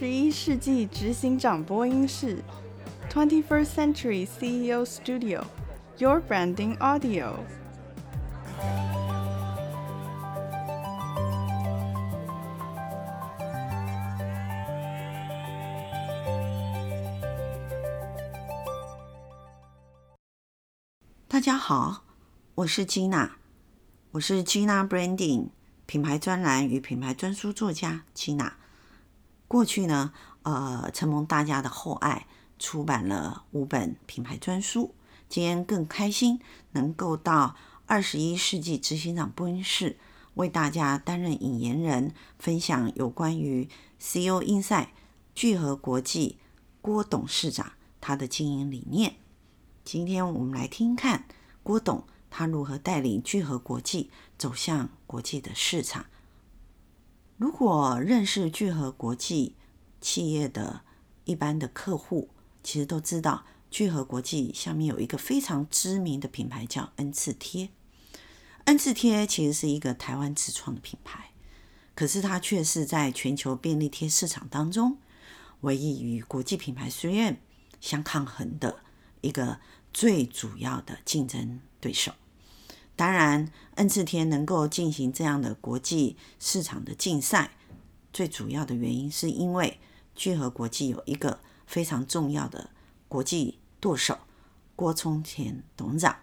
十一世纪执行长播音室，Twenty First Century CEO Studio，Your Branding Audio。大家好，我是 Gina，我是 Gina Branding 品牌专栏与品牌专书作家 Gina。过去呢，呃，承蒙大家的厚爱，出版了五本品牌专书。今天更开心能够到二十一世纪执行长播音室，为大家担任引言人，分享有关于 coin 赛聚合国际郭董事长他的经营理念。今天我们来听看郭董他如何带领聚合国际走向国际的市场。如果认识聚合国际企业的一般的客户，其实都知道聚合国际下面有一个非常知名的品牌叫恩赐贴。恩赐贴其实是一个台湾自创的品牌，可是它却是在全球便利贴市场当中唯一与国际品牌 3M 相抗衡的。一个最主要的竞争对手。当然，恩赐天能够进行这样的国际市场的竞赛，最主要的原因是因为聚合国际有一个非常重要的国际舵手郭聪田董事长。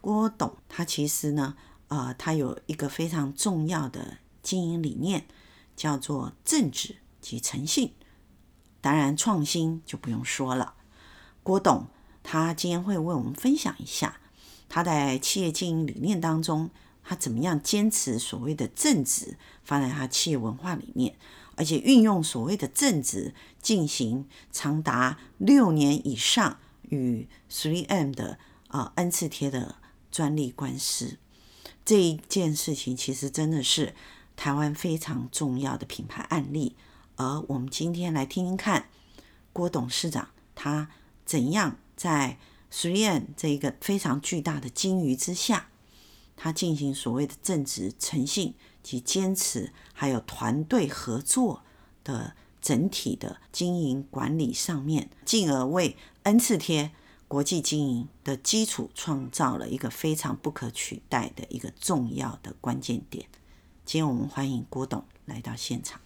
郭董他其实呢，呃，他有一个非常重要的经营理念，叫做正直及诚信。当然，创新就不用说了，郭董。他今天会为我们分享一下他在企业经营理念当中，他怎么样坚持所谓的正直，放在他企业文化里面，而且运用所谓的正直进行长达六年以上与 3M 的啊恩赐贴的专利官司。这一件事情其实真的是台湾非常重要的品牌案例，而我们今天来听听看郭董事长他怎样。在实验这一个非常巨大的鲸鱼之下，他进行所谓的正直、诚信及坚持，还有团队合作的整体的经营管理上面，进而为 N 次贴国际经营的基础创造了一个非常不可取代的一个重要的关键点。今天我们欢迎郭董来到现场。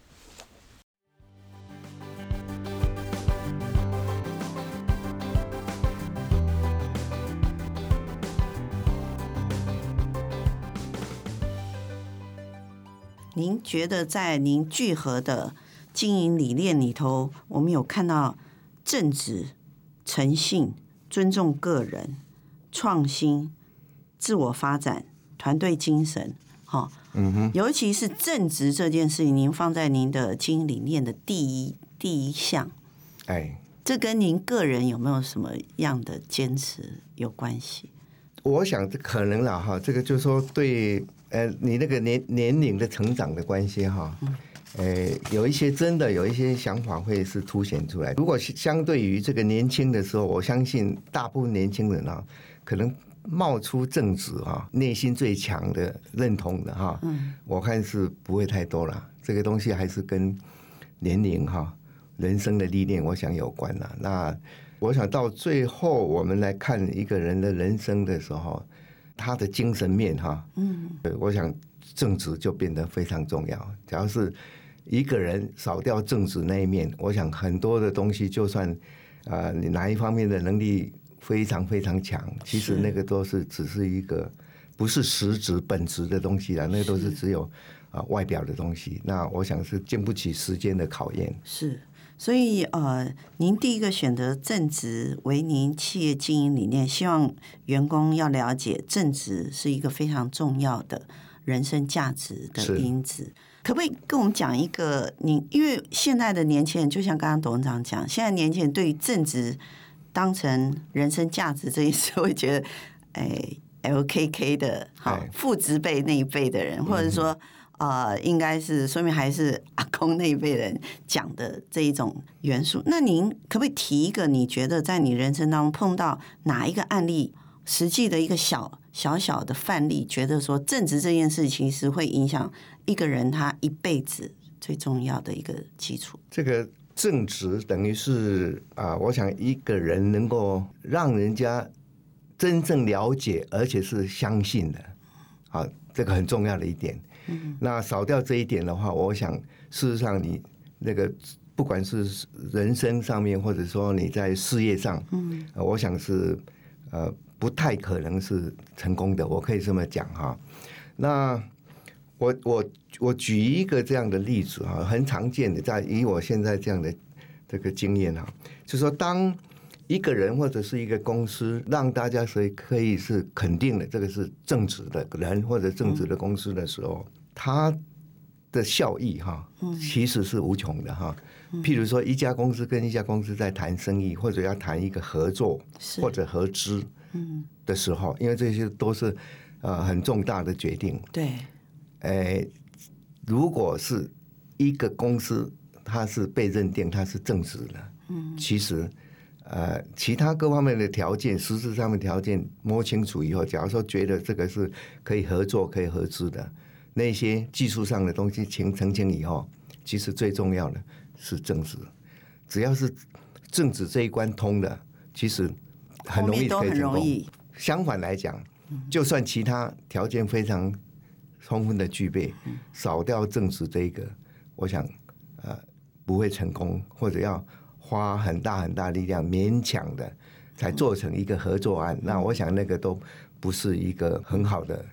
您觉得在您聚合的经营理念里头，我们有看到正直、诚信、尊重个人、创新、自我发展、团队精神，哈，嗯哼，尤其是正直这件事情，您放在您的经营理念的第一第一项，哎，这跟您个人有没有什么样的坚持有关系？我想这可能了哈，这个就是说对。呃，你那个年年龄的成长的关系哈，呃，有一些真的有一些想法会是凸显出来。如果相对于这个年轻的时候，我相信大部分年轻人啊，可能冒出正直哈，内心最强的认同的哈，我看是不会太多了。这个东西还是跟年龄哈、人生的历练，我想有关了。那我想到最后，我们来看一个人的人生的时候。他的精神面哈，嗯，我想正直就变得非常重要。只要是一个人少掉正直那一面，我想很多的东西，就算啊，你哪一方面的能力非常非常强，其实那个都是只是一个不是实质本质的东西啊，那都是只有啊外表的东西。那我想是经不起时间的考验。是。所以，呃，您第一个选择正直为您企业经营理念，希望员工要了解正直是一个非常重要的人生价值的因子。可不可以跟我们讲一个？你因为现在的年轻人，就像刚刚董事长讲，现在年轻人对于正直当成人生价值这一事，会觉得，哎，LKK 的好父执辈那一辈的人，或者说。呃，应该是说明还是阿公那一辈人讲的这一种元素。那您可不可以提一个？你觉得在你人生当中碰到哪一个案例，实际的一个小小小的范例，觉得说正直这件事情其实会影响一个人他一辈子最重要的一个基础？这个正直等于是啊，我想一个人能够让人家真正了解，而且是相信的，啊，这个很重要的一点。嗯，那少掉这一点的话，我想事实上你那个不管是人生上面，或者说你在事业上，嗯，我想是呃不太可能是成功的。我可以这么讲哈。那我我我举一个这样的例子哈，很常见的，在以我现在这样的这个经验哈，就是说当一个人或者是一个公司让大家所以可以是肯定的，这个是正直的人或者正直的公司的时候，它的效益哈，其实是无穷的哈。譬如说，一家公司跟一家公司在谈生意，或者要谈一个合作或者合资的时候，因为这些都是呃很重大的决定。对。诶，如果是一个公司，它是被认定它是正直的，嗯，其实，呃，其他各方面的条件，实质上面条件摸清楚以后，假如说觉得这个是可以合作、可以合资的，那些技术上的东西清澄清以后，其实最重要的是政治。只要是政治这一关通的，其实很容易可以成功。相反来讲，就算其他条件非常。充分的具备，少掉政治这一个，我想呃不会成功，或者要花很大很大力量勉强的才做成一个合作案，那我想那个都不是一个很好的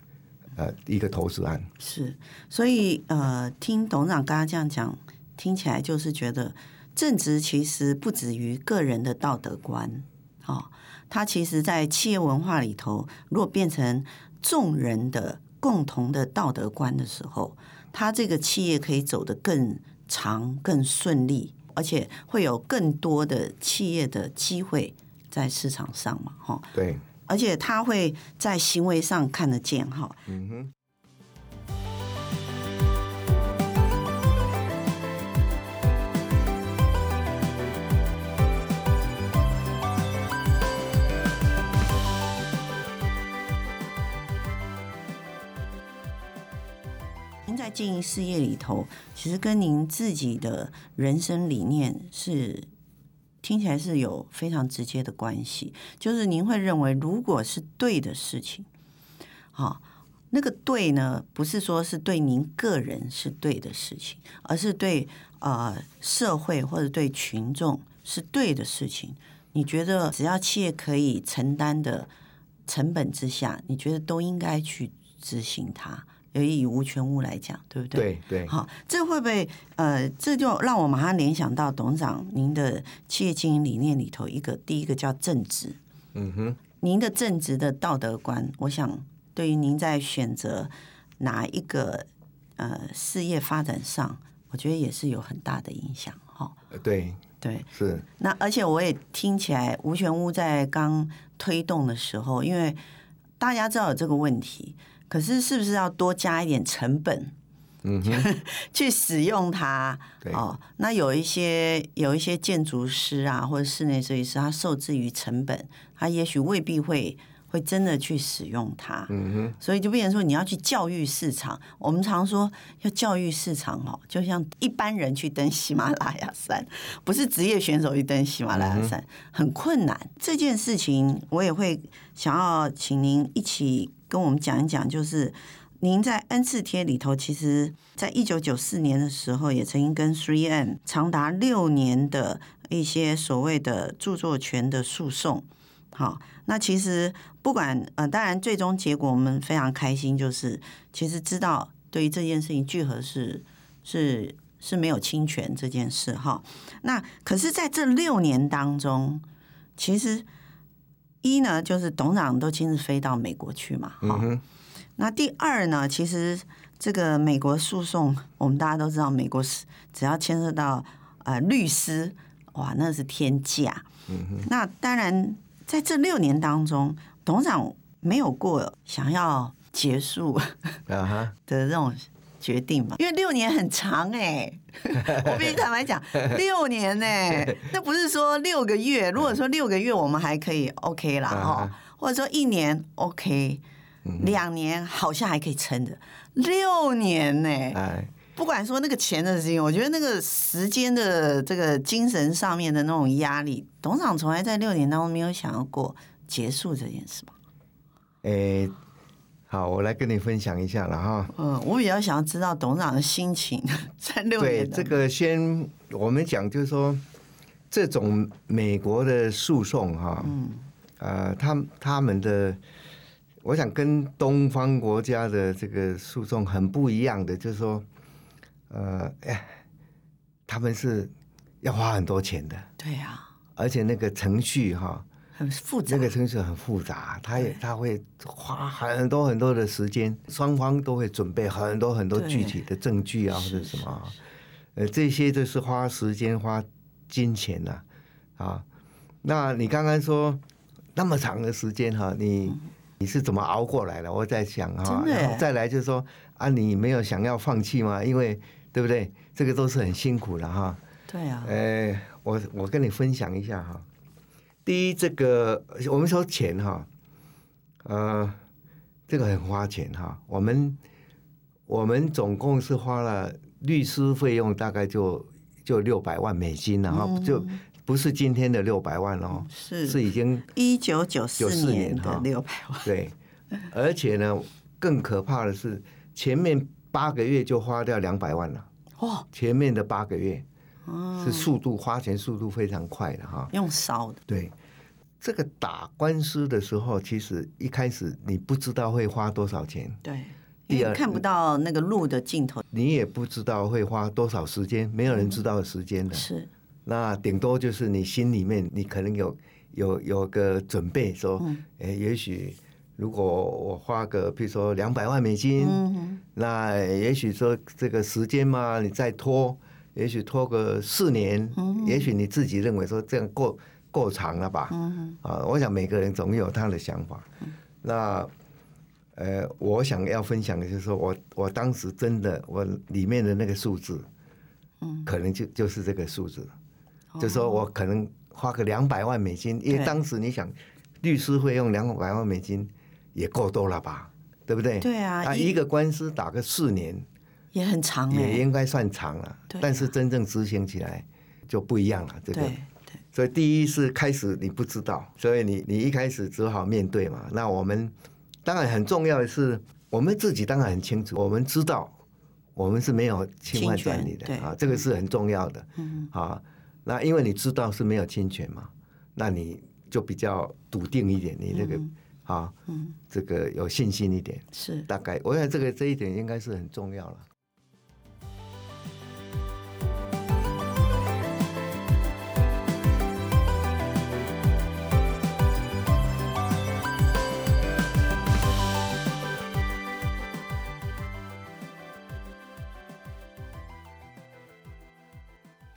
呃一个投资案。是，所以呃听董事长刚刚这样讲，听起来就是觉得正直其实不止于个人的道德观，哦，它其实在企业文化里头，如果变成众人的。共同的道德观的时候，他这个企业可以走得更长、更顺利，而且会有更多的企业的机会在市场上嘛，哈。对，而且他会在行为上看得见，哈。嗯哼。经营事业里头，其实跟您自己的人生理念是听起来是有非常直接的关系。就是您会认为，如果是对的事情，好，那个对呢，不是说是对您个人是对的事情，而是对呃社会或者对群众是对的事情。你觉得只要企业可以承担的成本之下，你觉得都应该去执行它。有以以无权物来讲，对不对？对对。好，这会不会呃，这就让我马上联想到董事长您的企业经营理念里头一个第一个叫正直。嗯哼。您的正直的道德观，我想对于您在选择哪一个呃事业发展上，我觉得也是有很大的影响。哈。对对是。那而且我也听起来无权屋在刚推动的时候，因为大家知道有这个问题。可是，是不是要多加一点成本？嗯哼，去使用它。哦，那有一些有一些建筑师啊，或者室内设计师，他受制于成本，他也许未必会会真的去使用它。嗯哼，所以就变成说，你要去教育市场。我们常说要教育市场哦，就像一般人去登喜马拉雅山，不是职业选手去登喜马拉雅山，很困难。这件事情，我也会想要请您一起。跟我们讲一讲，就是您在 N 次贴里头，其实在一九九四年的时候，也曾经跟 Three M 长达六年的一些所谓的著作权的诉讼。好，那其实不管呃，当然最终结果我们非常开心，就是其实知道对于这件事情，聚合是是是没有侵权这件事哈。那可是在这六年当中，其实。一呢，就是董事长都亲自飞到美国去嘛，哈、嗯。那第二呢，其实这个美国诉讼，我们大家都知道，美国是只要牵涉到呃律师，哇，那是天价。嗯。那当然，在这六年当中，董事长没有过想要结束 的这种。决定嘛，因为六年很长哎，我必须坦白讲，六年哎，那不是说六个月。如果说六个月我们还可以 OK 啦哈，或者说一年 OK，两年好像还可以撑着，六年呢？哎，不管说那个钱的事情，我觉得那个时间的这个精神上面的那种压力，董事长从来在六年当中没有想要过结束这件事吧？诶、欸，好，我来跟你分享一下了哈。嗯，我比较想要知道董事长的心情 在六年。对，这个先我们讲，就是说这种美国的诉讼哈，嗯，呃，他他们的。我想跟东方国家的这个诉讼很不一样的，就是说，呃，哎，他们是要花很多钱的，对呀，而且那个程序哈很复杂，那个程序很复杂，他也他会花很多很多的时间，双方都会准备很多很多具体的证据啊或者什么，呃，这些都是花时间花金钱呐，啊，那你刚刚说那么长的时间哈，你。你是怎么熬过来的？我在想哈，然后再来就是说啊，你没有想要放弃吗？因为对不对？这个都是很辛苦的哈。对啊。呃，我我跟你分享一下哈。第一，这个我们说钱哈，呃，这个很花钱哈。我们我们总共是花了律师费用，大概就就六百万美金然后就。不是今天的六百万哦，是是已经一九九四年的六百万。对，而且呢，更可怕的是前面八个月就花掉两百万了。哇，前面的八个月，是速度花钱速度非常快的哈。用烧的。对，这个打官司的时候，其实一开始你不知道会花多少钱。对，第二看不到那个路的尽头，你也不知道会花多少时间，没有人知道时间的。是。那顶多就是你心里面，你可能有有有个准备，说，哎，也许如果我花个，比如说两百万美金，那也许说这个时间嘛，你再拖，也许拖个四年，也许你自己认为说这样够够长了吧？啊，我想每个人总有他的想法。那呃，我想要分享的就是说我我当时真的我里面的那个数字，可能就就是这个数字。就说我可能花个两百万美金，因为当时你想律师费用两百万美金也够多了吧，对不对？对啊，啊，一个官司打个四年也很长，也应该算长了。但是真正执行起来就不一样了，这个。对，所以第一是开始你不知道，所以你你一开始只好面对嘛。那我们当然很重要的是，我们自己当然很清楚，我们知道我们是没有侵犯专利的啊，这个是很重要的。嗯啊。那因为你知道是没有侵权嘛，那你就比较笃定一点，你这个啊，这个有信心一点。是，大概我想这个这一点应该是很重要了。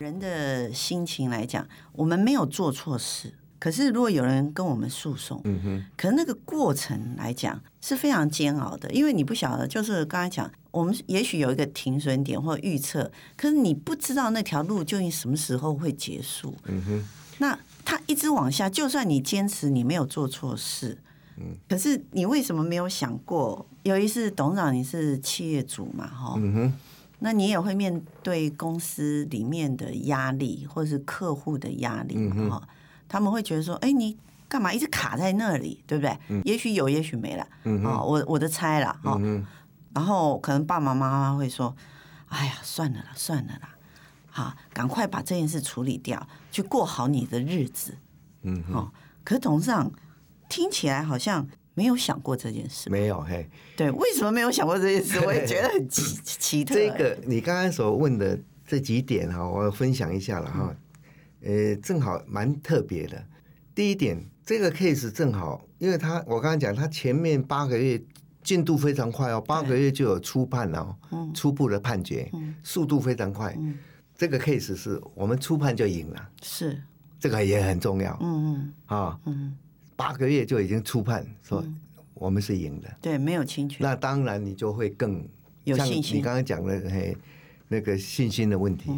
人的心情来讲，我们没有做错事，可是如果有人跟我们诉讼，嗯哼，可是那个过程来讲是非常煎熬的，因为你不晓得，就是刚才讲，我们也许有一个停损点或预测，可是你不知道那条路究竟什么时候会结束，嗯哼，那他一直往下，就算你坚持你没有做错事，嗯，可是你为什么没有想过？有一次董事长你是企业主嘛，哈，嗯哼。那你也会面对公司里面的压力，或者是客户的压力哈，嗯、哼他们会觉得说：“哎，你干嘛一直卡在那里，对不对？嗯、也许有，也许没了。嗯哼”啊，我我的猜了哈。嗯、然后可能爸爸妈妈会说：“哎呀，算了啦，算了啦，好，赶快把这件事处理掉，去过好你的日子。”嗯哦，可是董事长听起来好像。没有想过这件事，没有嘿。对，为什么没有想过这件事？我也觉得很奇奇特。这个你刚刚所问的这几点哈，我分享一下了哈。呃，正好蛮特别的。第一点，这个 case 正好，因为他我刚刚讲，他前面八个月进度非常快哦，八个月就有初判了，初步的判决，速度非常快。这个 case 是我们初判就赢了，是这个也很重要。嗯嗯啊嗯。八个月就已经初判，说我们是赢的，嗯，对，没有侵权。那当然你就会更有信心。你刚刚讲的嘿，那个信心的问题，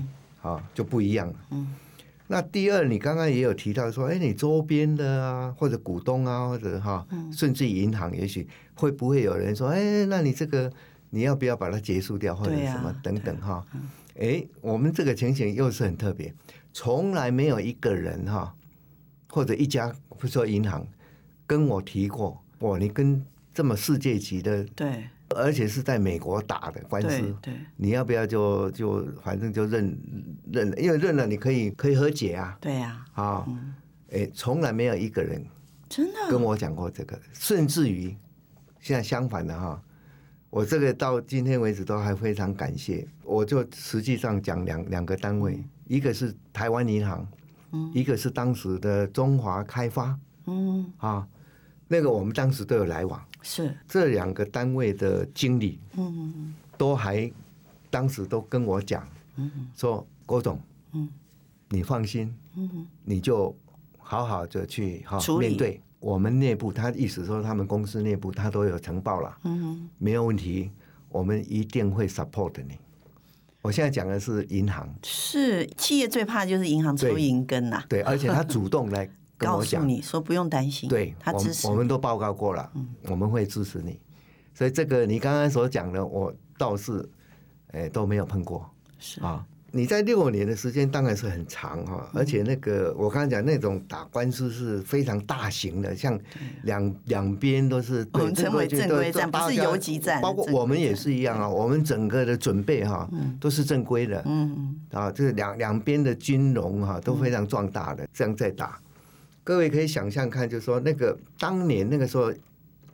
啊，嗯，就不一样了。嗯。那第二，你刚刚也有提到说，哎，你周边的啊，或者股东啊，或者哈，甚至银行，也许会不会有人说，哎，那你这个你要不要把它结束掉，或者什么等等哈？哎，我们这个情形又是很特别，从来没有一个人哈，或者一家，比如说银行跟我提过，哇，你跟这么世界级的，对，而且是在美国打的官司，对，你要不要就就反正就认认了，因为认了你可以可以和解啊，对呀，啊，哎，从来没有一个人真的？跟我讲过这个，甚至于现在相反的哈。我这个到今天为止都还非常感谢，我就实际上讲两两个单位，一个是台湾银行，一个是当时的中华开发，嗯，啊，那个我们当时都有来往，是。这两个单位的经理，嗯，都还当时都跟我讲，嗯，说郭总，嗯，你放心，嗯，你就好好的去哈面对。我们内部，他意思说他们公司内部他都有呈报了，嗯，没有问题，我们一定会 support 你。我现在讲的是银行，是企业最怕就是银行抽银根呐，对，而且他主动来跟我讲，你说不用担心，对，他支持，我们都报告过了，嗯，我们会支持你。所以这个你刚刚所讲的，我倒是，哎，都没有碰过，是。啊。你在六年的时间当然是很长哈，而且那个我刚才讲那种打官司是非常大型的，像两两边都是我们称为正规战，不是游击战，包括我们也是一样啊，我们整个的准备哈都是正规的，嗯啊，就是两两边的军容哈都非常壮大的，这样在打。各位可以想象看，就是说那个当年那个时候，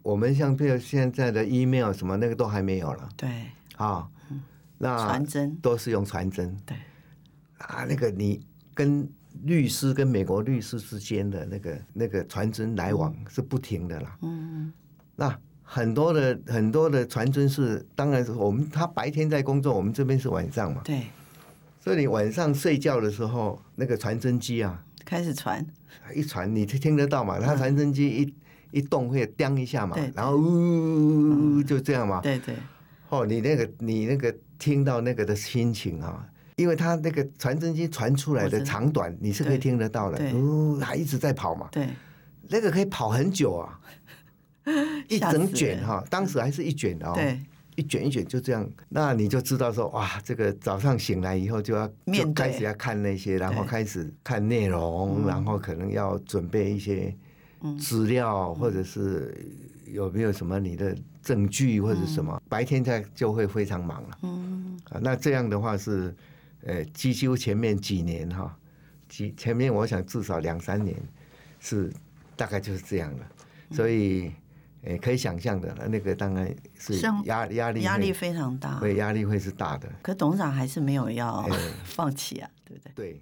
我们像比如现在的 email 什么那个都还没有了，对。啊。那传真都是用传真，对啊，那个你跟律师跟美国律师之间的那个那个传真来往是不停的啦。嗯，那很多的很多的传真是，当然是我们他白天在工作，我们这边是晚上嘛。对，所以你晚上睡觉的时候，那个传真机啊开始传，一传你就听得到嘛。他传真机一一动会叮一下嘛，然后呜就这样嘛。对对。哦，你那个你那个。听到那个的心情啊，因为他那个传真机传出来的长短，你是可以听得到的。哦，他一直在跑嘛。对，那个可以跑很久啊，一整卷哈，当时还是一卷哦。对，一卷一卷就这样，那你就知道说哇，这个早上醒来以后就要就开始要看那些，然后开始看内容，然后可能要准备一些资料，或者是有没有什么你的。证据或者什么，白天他就会非常忙了。嗯，啊，那这样的话是，呃，几乎前面几年哈，几前面我想至少两三年是大概就是这样的。所以，呃，可以想象的，那个当然是压压力压力非常大，会压力会是大的。可董事长还是没有要 放弃啊，对不对？对。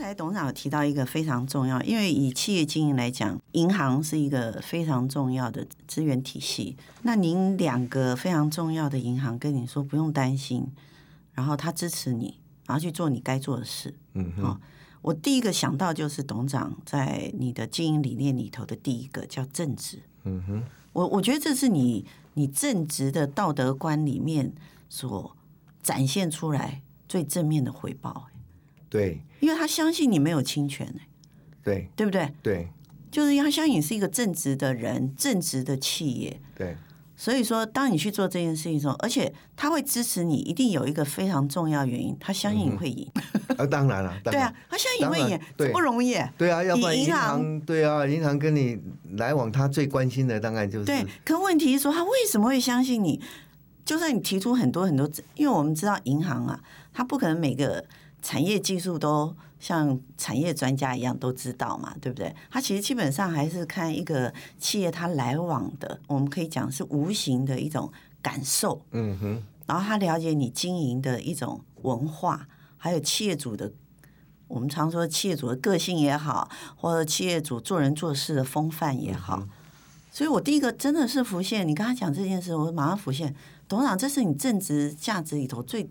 才董事长有提到一个非常重要，因为以企业经营来讲，银行是一个非常重要的资源体系。那您两个非常重要的银行跟你说不用担心，然后他支持你，然后去做你该做的事。嗯哼，哦，我第一个想到就是董事长在你的经营理念里头的第一个叫正直。嗯哼，我我觉得这是你你正直的道德观里面所展现出来最正面的回报。对，因为他相信你没有侵权，对，对不对？对，就是他相信你是一个正直的人，正直的企业。对，所以说，当你去做这件事情的时候，而且他会支持你，一定有一个非常重要原因，他相信你会赢。啊，当然 了，对啊，他相信你会赢，这不容易。对啊，要不然银行，对啊，银行跟你来往，他最关心的当然就是。对，可问题是说，他为什么会相信你？就算你提出很多很多，因为我们知道银行啊，他不可能每个。产业技术都像产业专家一样都知道嘛，对不对？他其实基本上还是看一个企业它来往的，我们可以讲是无形的一种感受。嗯哼。然后他了解你经营的一种文化，还有企业主的，我们常说企业主的个性也好，或者企业主做人做事的风范也好。嗯。所以我第一个真的是浮现，你刚才讲这件事，我马上浮现，董事长，这是你正直价值里头最。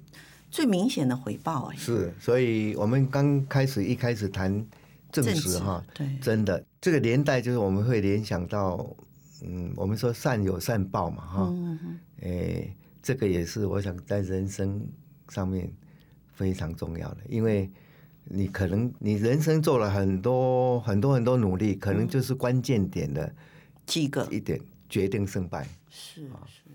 最明显的回报哎，是，所以我们刚开始一开始谈正直哈，对，真的。这个年代就是我们会联想到，嗯，我们说善有善报嘛哈，哎，这个也是我想在人生上面非常重要的，因为你可能你人生做了很多很多很多努力，可能就是关键点的几个。一点决定胜败。是是。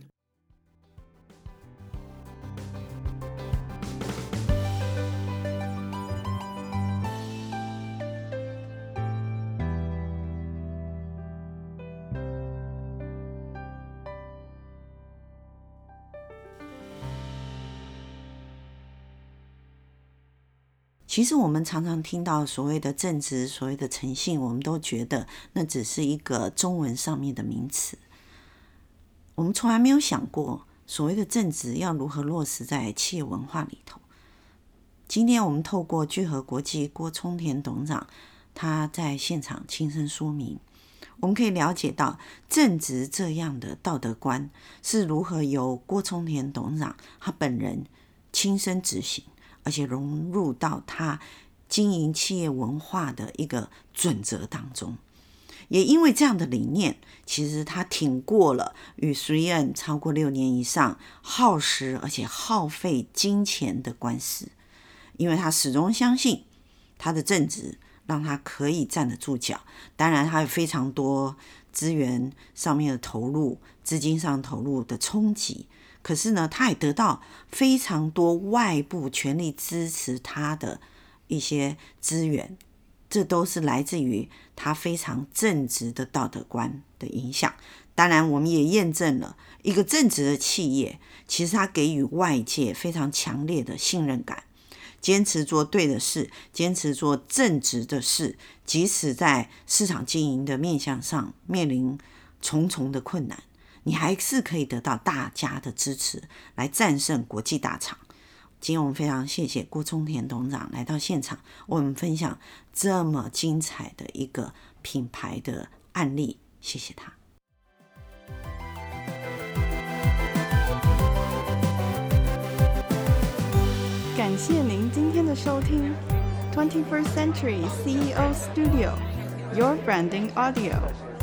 其实我们常常听到所谓的正直、所谓的诚信，我们都觉得那只是一个中文上面的名词。我们从来没有想过，所谓的正直要如何落实在企业文化里头。今天我们透过聚合国际郭聪田董事长，他在现场亲身说明，我们可以了解到正直这样的道德观是如何由郭聪田董事长他本人亲身执行。而且融入到他经营企业文化的一个准则当中，也因为这样的理念，其实他挺过了与 3M 超过六年以上耗时而且耗费金钱的官司，因为他始终相信他的正直让他可以站得住脚。当然，他有非常多资源上面的投入、资金上投入的冲击。可是呢，他也得到非常多外部全力支持他的一些资源，这都是来自于他非常正直的道德观的影响。当然，我们也验证了一个正直的企业，其实他给予外界非常强烈的信任感，坚持做对的事，坚持做正直的事，即使在市场经营的面向上面临重重的困难。你还是可以得到大家的支持，来战胜国际大厂。今天我们非常谢谢郭聪田董事长来到现场，为我们分享这么精彩的一个品牌的案例，谢谢他。感谢您今天的收听，Twenty First Century CEO Studio，Your Branding Audio。